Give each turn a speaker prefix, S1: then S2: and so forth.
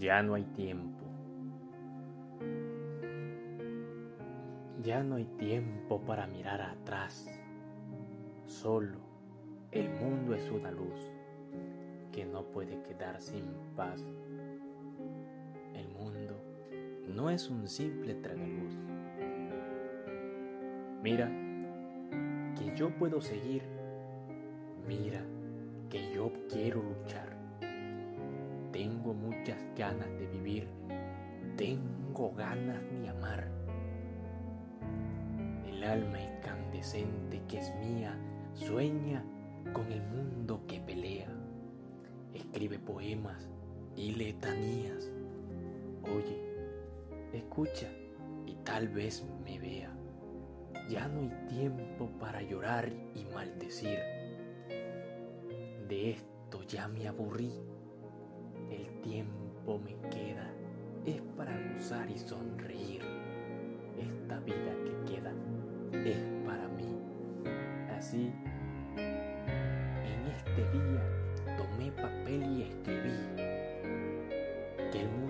S1: Ya no hay tiempo. Ya no hay tiempo para mirar atrás. Solo el mundo es una luz que no puede quedar sin paz. El mundo no es un simple tragaluz. Mira que yo puedo seguir. Mira que yo quiero luchar. Tengo muchas ganas de vivir. Tengo ganas de amar. El alma incandescente que es mía sueña con el mundo que pelea. Escribe poemas y letanías. Oye, escucha y tal vez me vea. Ya no hay tiempo para llorar y maldecir. De esto ya me aburrí me queda es para gozar y sonreír. Esta vida que queda es para mí. Así, en este día tomé papel y escribí que el mundo